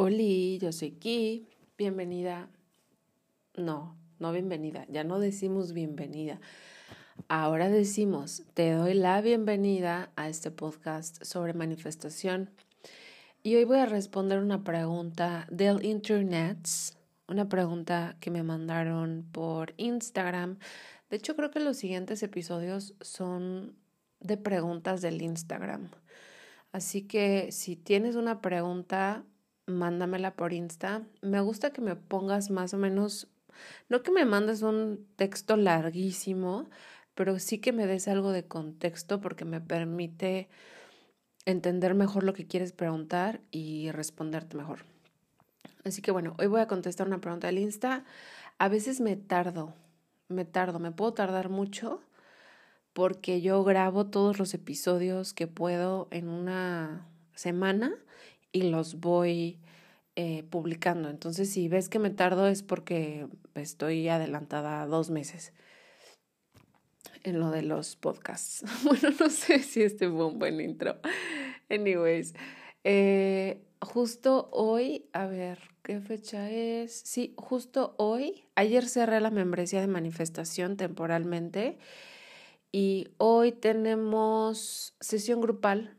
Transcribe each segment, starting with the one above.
Hola, yo soy Ki. Bienvenida. No, no bienvenida. Ya no decimos bienvenida. Ahora decimos, te doy la bienvenida a este podcast sobre manifestación. Y hoy voy a responder una pregunta del Internet, una pregunta que me mandaron por Instagram. De hecho, creo que los siguientes episodios son de preguntas del Instagram. Así que si tienes una pregunta, mándamela por Insta. Me gusta que me pongas más o menos, no que me mandes un texto larguísimo, pero sí que me des algo de contexto porque me permite entender mejor lo que quieres preguntar y responderte mejor. Así que bueno, hoy voy a contestar una pregunta del Insta. A veces me tardo, me tardo, me puedo tardar mucho porque yo grabo todos los episodios que puedo en una semana y los voy eh, publicando. Entonces, si ves que me tardo es porque estoy adelantada dos meses en lo de los podcasts. Bueno, no sé si este fue un buen intro. Anyways, eh, justo hoy, a ver, ¿qué fecha es? Sí, justo hoy, ayer cerré la membresía de manifestación temporalmente y hoy tenemos sesión grupal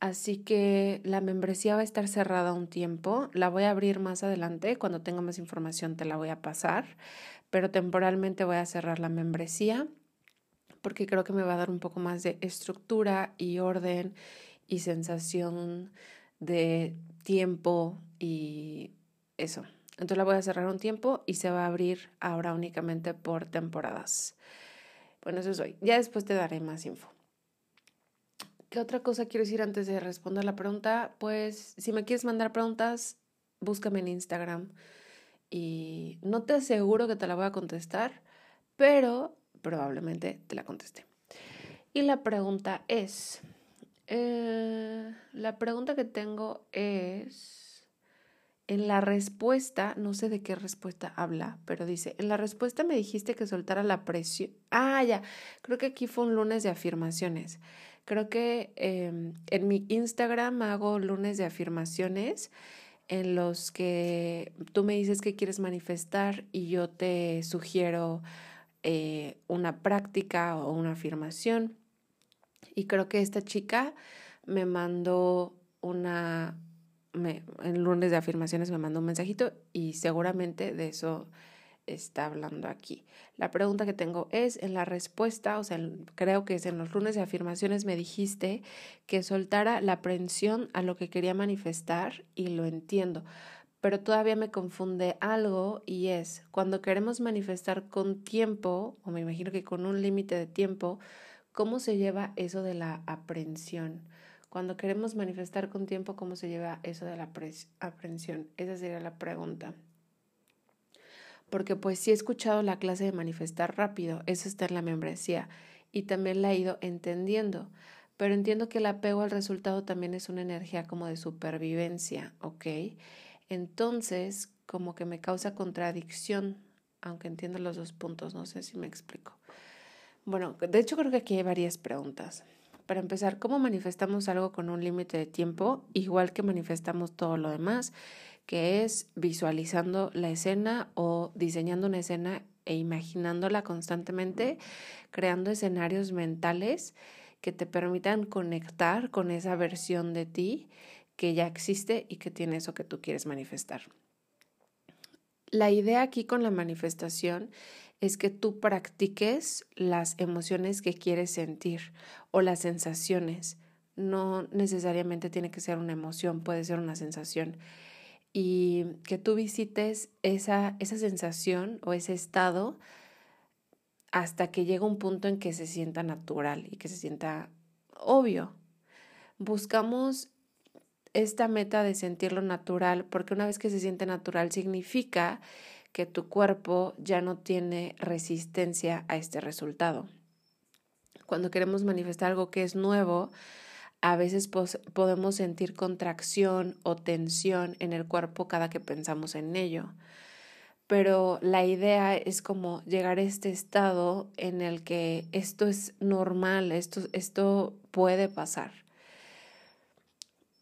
Así que la membresía va a estar cerrada un tiempo. La voy a abrir más adelante. Cuando tenga más información te la voy a pasar. Pero temporalmente voy a cerrar la membresía porque creo que me va a dar un poco más de estructura y orden y sensación de tiempo y eso. Entonces la voy a cerrar un tiempo y se va a abrir ahora únicamente por temporadas. Bueno, eso es hoy. Ya después te daré más info. ¿Qué otra cosa quiero decir antes de responder la pregunta? Pues si me quieres mandar preguntas, búscame en Instagram y no te aseguro que te la voy a contestar, pero probablemente te la conteste. Y la pregunta es, eh, la pregunta que tengo es, en la respuesta, no sé de qué respuesta habla, pero dice, en la respuesta me dijiste que soltara la presión. Ah, ya, creo que aquí fue un lunes de afirmaciones. Creo que em, en mi Instagram hago lunes de afirmaciones en los que tú me dices que quieres manifestar y yo te sugiero eh, una práctica o una afirmación. Y creo que esta chica me mandó una, en lunes de afirmaciones me mandó un mensajito y seguramente de eso está hablando aquí. La pregunta que tengo es, en la respuesta, o sea, creo que es en los lunes de afirmaciones me dijiste que soltara la aprensión a lo que quería manifestar y lo entiendo, pero todavía me confunde algo y es cuando queremos manifestar con tiempo, o me imagino que con un límite de tiempo, ¿cómo se lleva eso de la aprensión? Cuando queremos manifestar con tiempo, ¿cómo se lleva eso de la aprensión? Esa sería la pregunta. Porque pues sí he escuchado la clase de manifestar rápido, eso está en la membresía, y también la he ido entendiendo, pero entiendo que el apego al resultado también es una energía como de supervivencia, ¿ok? Entonces, como que me causa contradicción, aunque entiendo los dos puntos, no sé si me explico. Bueno, de hecho creo que aquí hay varias preguntas. Para empezar, ¿cómo manifestamos algo con un límite de tiempo, igual que manifestamos todo lo demás, que es visualizando la escena o diseñando una escena e imaginándola constantemente, creando escenarios mentales que te permitan conectar con esa versión de ti que ya existe y que tiene eso que tú quieres manifestar. La idea aquí con la manifestación es que tú practiques las emociones que quieres sentir o las sensaciones. No necesariamente tiene que ser una emoción, puede ser una sensación. Y que tú visites esa, esa sensación o ese estado hasta que llega un punto en que se sienta natural y que se sienta obvio. Buscamos esta meta de sentirlo natural, porque una vez que se siente natural significa que tu cuerpo ya no tiene resistencia a este resultado. Cuando queremos manifestar algo que es nuevo, a veces podemos sentir contracción o tensión en el cuerpo cada que pensamos en ello. Pero la idea es como llegar a este estado en el que esto es normal, esto, esto puede pasar.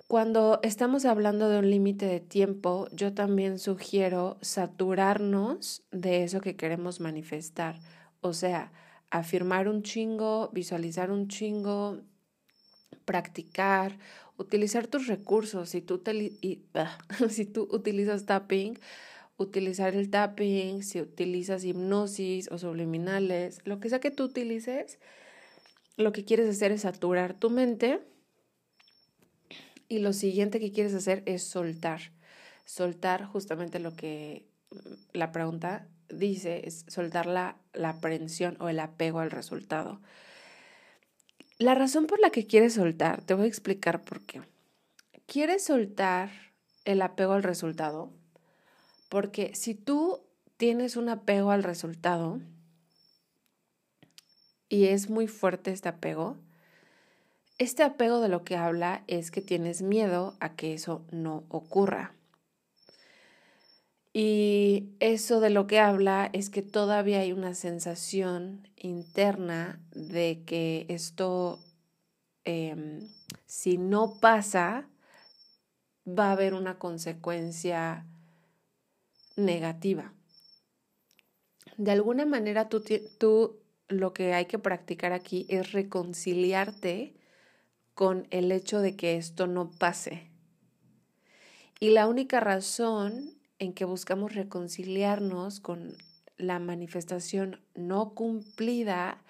Cuando estamos hablando de un límite de tiempo, yo también sugiero saturarnos de eso que queremos manifestar. O sea, afirmar un chingo, visualizar un chingo, practicar, utilizar tus recursos. Si tú, si tú utilizas tapping, utilizar el tapping, si utilizas hipnosis o subliminales, lo que sea que tú utilices, lo que quieres hacer es saturar tu mente y lo siguiente que quieres hacer es soltar. Soltar justamente lo que la pregunta dice, es soltar la, la aprensión o el apego al resultado. La razón por la que quieres soltar, te voy a explicar por qué. Quieres soltar el apego al resultado porque si tú tienes un apego al resultado y es muy fuerte este apego, este apego de lo que habla es que tienes miedo a que eso no ocurra. Y eso de lo que habla es que todavía hay una sensación interna de que esto, em, si no pasa, va a haber una consecuencia negativa. De alguna manera tú, tú lo que hay que practicar aquí es reconciliarte con el hecho de que esto no pase. Y la única razón en que buscamos reconciliarnos con la manifestación no cumplida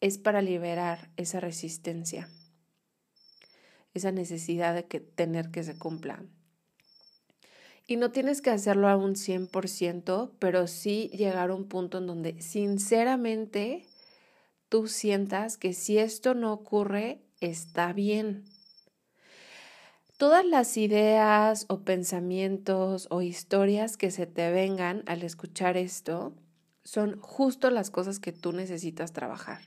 es para liberar esa resistencia, esa necesidad de que, tener que se cumpla. Y no tienes que hacerlo a un 100%, pero sí llegar a un punto en donde sinceramente tú sientas que si esto no ocurre, está bien. Todas las ideas o pensamientos o historias que se te vengan al escuchar esto son justo las cosas que tú necesitas trabajar.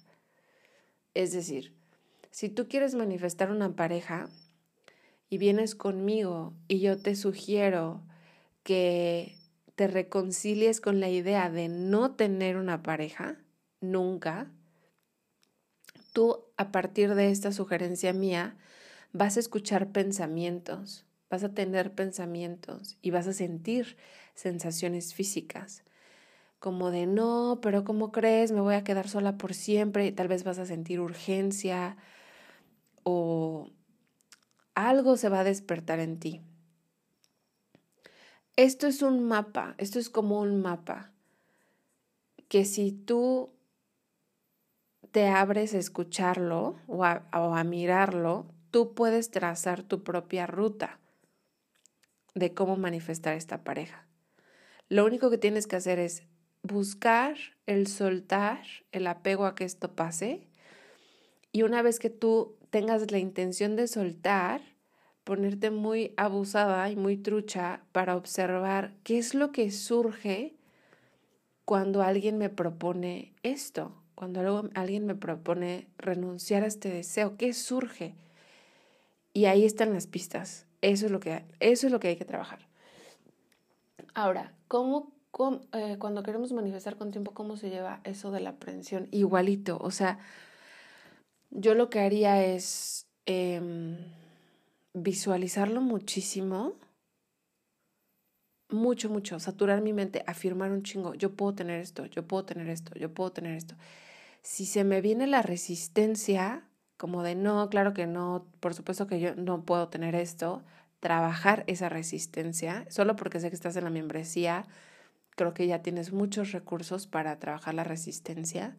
Es decir, si tú quieres manifestar una pareja y vienes conmigo y yo te sugiero que te reconcilies con la idea de no tener una pareja, nunca, tú a partir de esta sugerencia mía vas a escuchar pensamientos, vas a tener pensamientos y vas a sentir sensaciones físicas, como de no, pero ¿cómo crees? Me voy a quedar sola por siempre y tal vez vas a sentir urgencia o algo se va a despertar en ti. Esto es un mapa, esto es como un mapa, que si tú te abres a escucharlo o a, mirarlo, tú puedes trazar tu propia ruta de cómo manifestar esta pareja. Lo único que tienes que hacer es buscar el soltar, el apego a que esto pase. Y una vez que tú tengas la intención de soltar, ponerte muy abusada y muy trucha para observar qué es lo que surge cuando alguien me propone esto, cuando alguien me propone renunciar a este deseo, ¿qué surge? Y ahí están las pistas. Eso es lo que, eso es lo que hay que trabajar. Ahora, ¿cómo, eh, cuando queremos manifestar con tiempo, cómo se lleva eso de la aprensión? Igualito, o sea, yo lo que haría es em, visualizarlo muchísimo, mucho, mucho, saturar mi mente, afirmar un chingo, yo puedo tener esto, yo puedo tener esto, yo puedo tener esto. Si se me viene la resistencia, como de no, claro que no, por supuesto que yo no puedo tener esto, trabajar esa resistencia, solo porque sé que estás en la membresía, creo que ya tienes muchos recursos para trabajar la resistencia.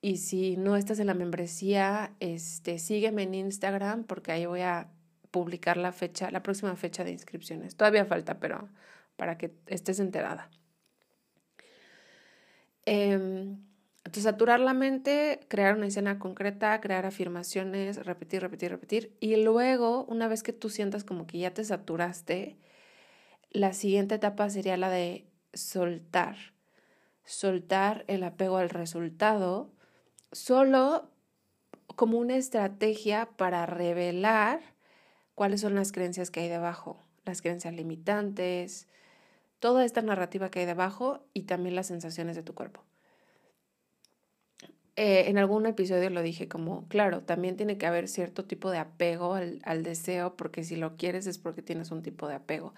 Y si no estás en la membresía, este, sígueme en Instagram porque ahí voy a publicar la fecha, la próxima fecha de inscripciones. Todavía falta, pero para que estés enterada. Entonces, saturar la mente, crear una escena concreta, crear afirmaciones, repetir, repetir, repetir. Y luego, una vez que tú sientas como que ya te saturaste, la siguiente etapa sería la de soltar. Soltar el apego al resultado solo como una estrategia para revelar cuáles son las creencias que hay debajo, las creencias limitantes, toda esta narrativa que hay debajo y también las sensaciones de tu cuerpo. Eh, en algún episodio lo dije como, claro, también tiene que haber cierto tipo de apego al, deseo, porque si lo quieres es porque tienes un tipo de apego.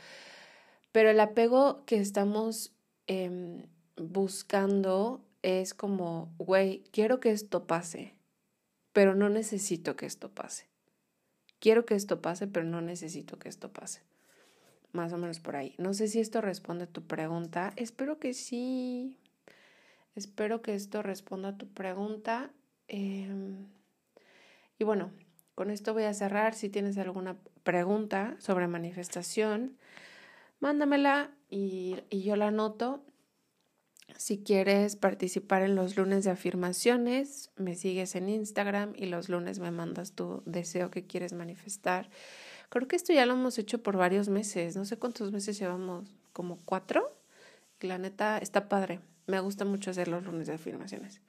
Pero el apego que estamos em, buscando es como, güey, quiero que esto pase, pero no necesito que esto pase. Quiero que esto pase, pero no necesito que esto pase. Más o menos por ahí. No sé si esto responde a tu pregunta. Espero que sí. Espero que esto responda a tu pregunta. Em, y bueno, con esto voy a cerrar. Si tienes alguna pregunta sobre manifestación, mándamela y, y yo la anoto. Si quieres participar en los lunes de afirmaciones, me sigues en Instagram y los lunes me mandas tu deseo que quieres manifestar. Creo que esto ya lo hemos hecho por varios meses, no sé cuántos meses llevamos, como cuatro. La neta está padre, me gusta mucho hacer los lunes de afirmaciones.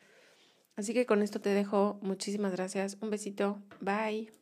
Así que con esto te dejo, muchísimas gracias, un besito, bye.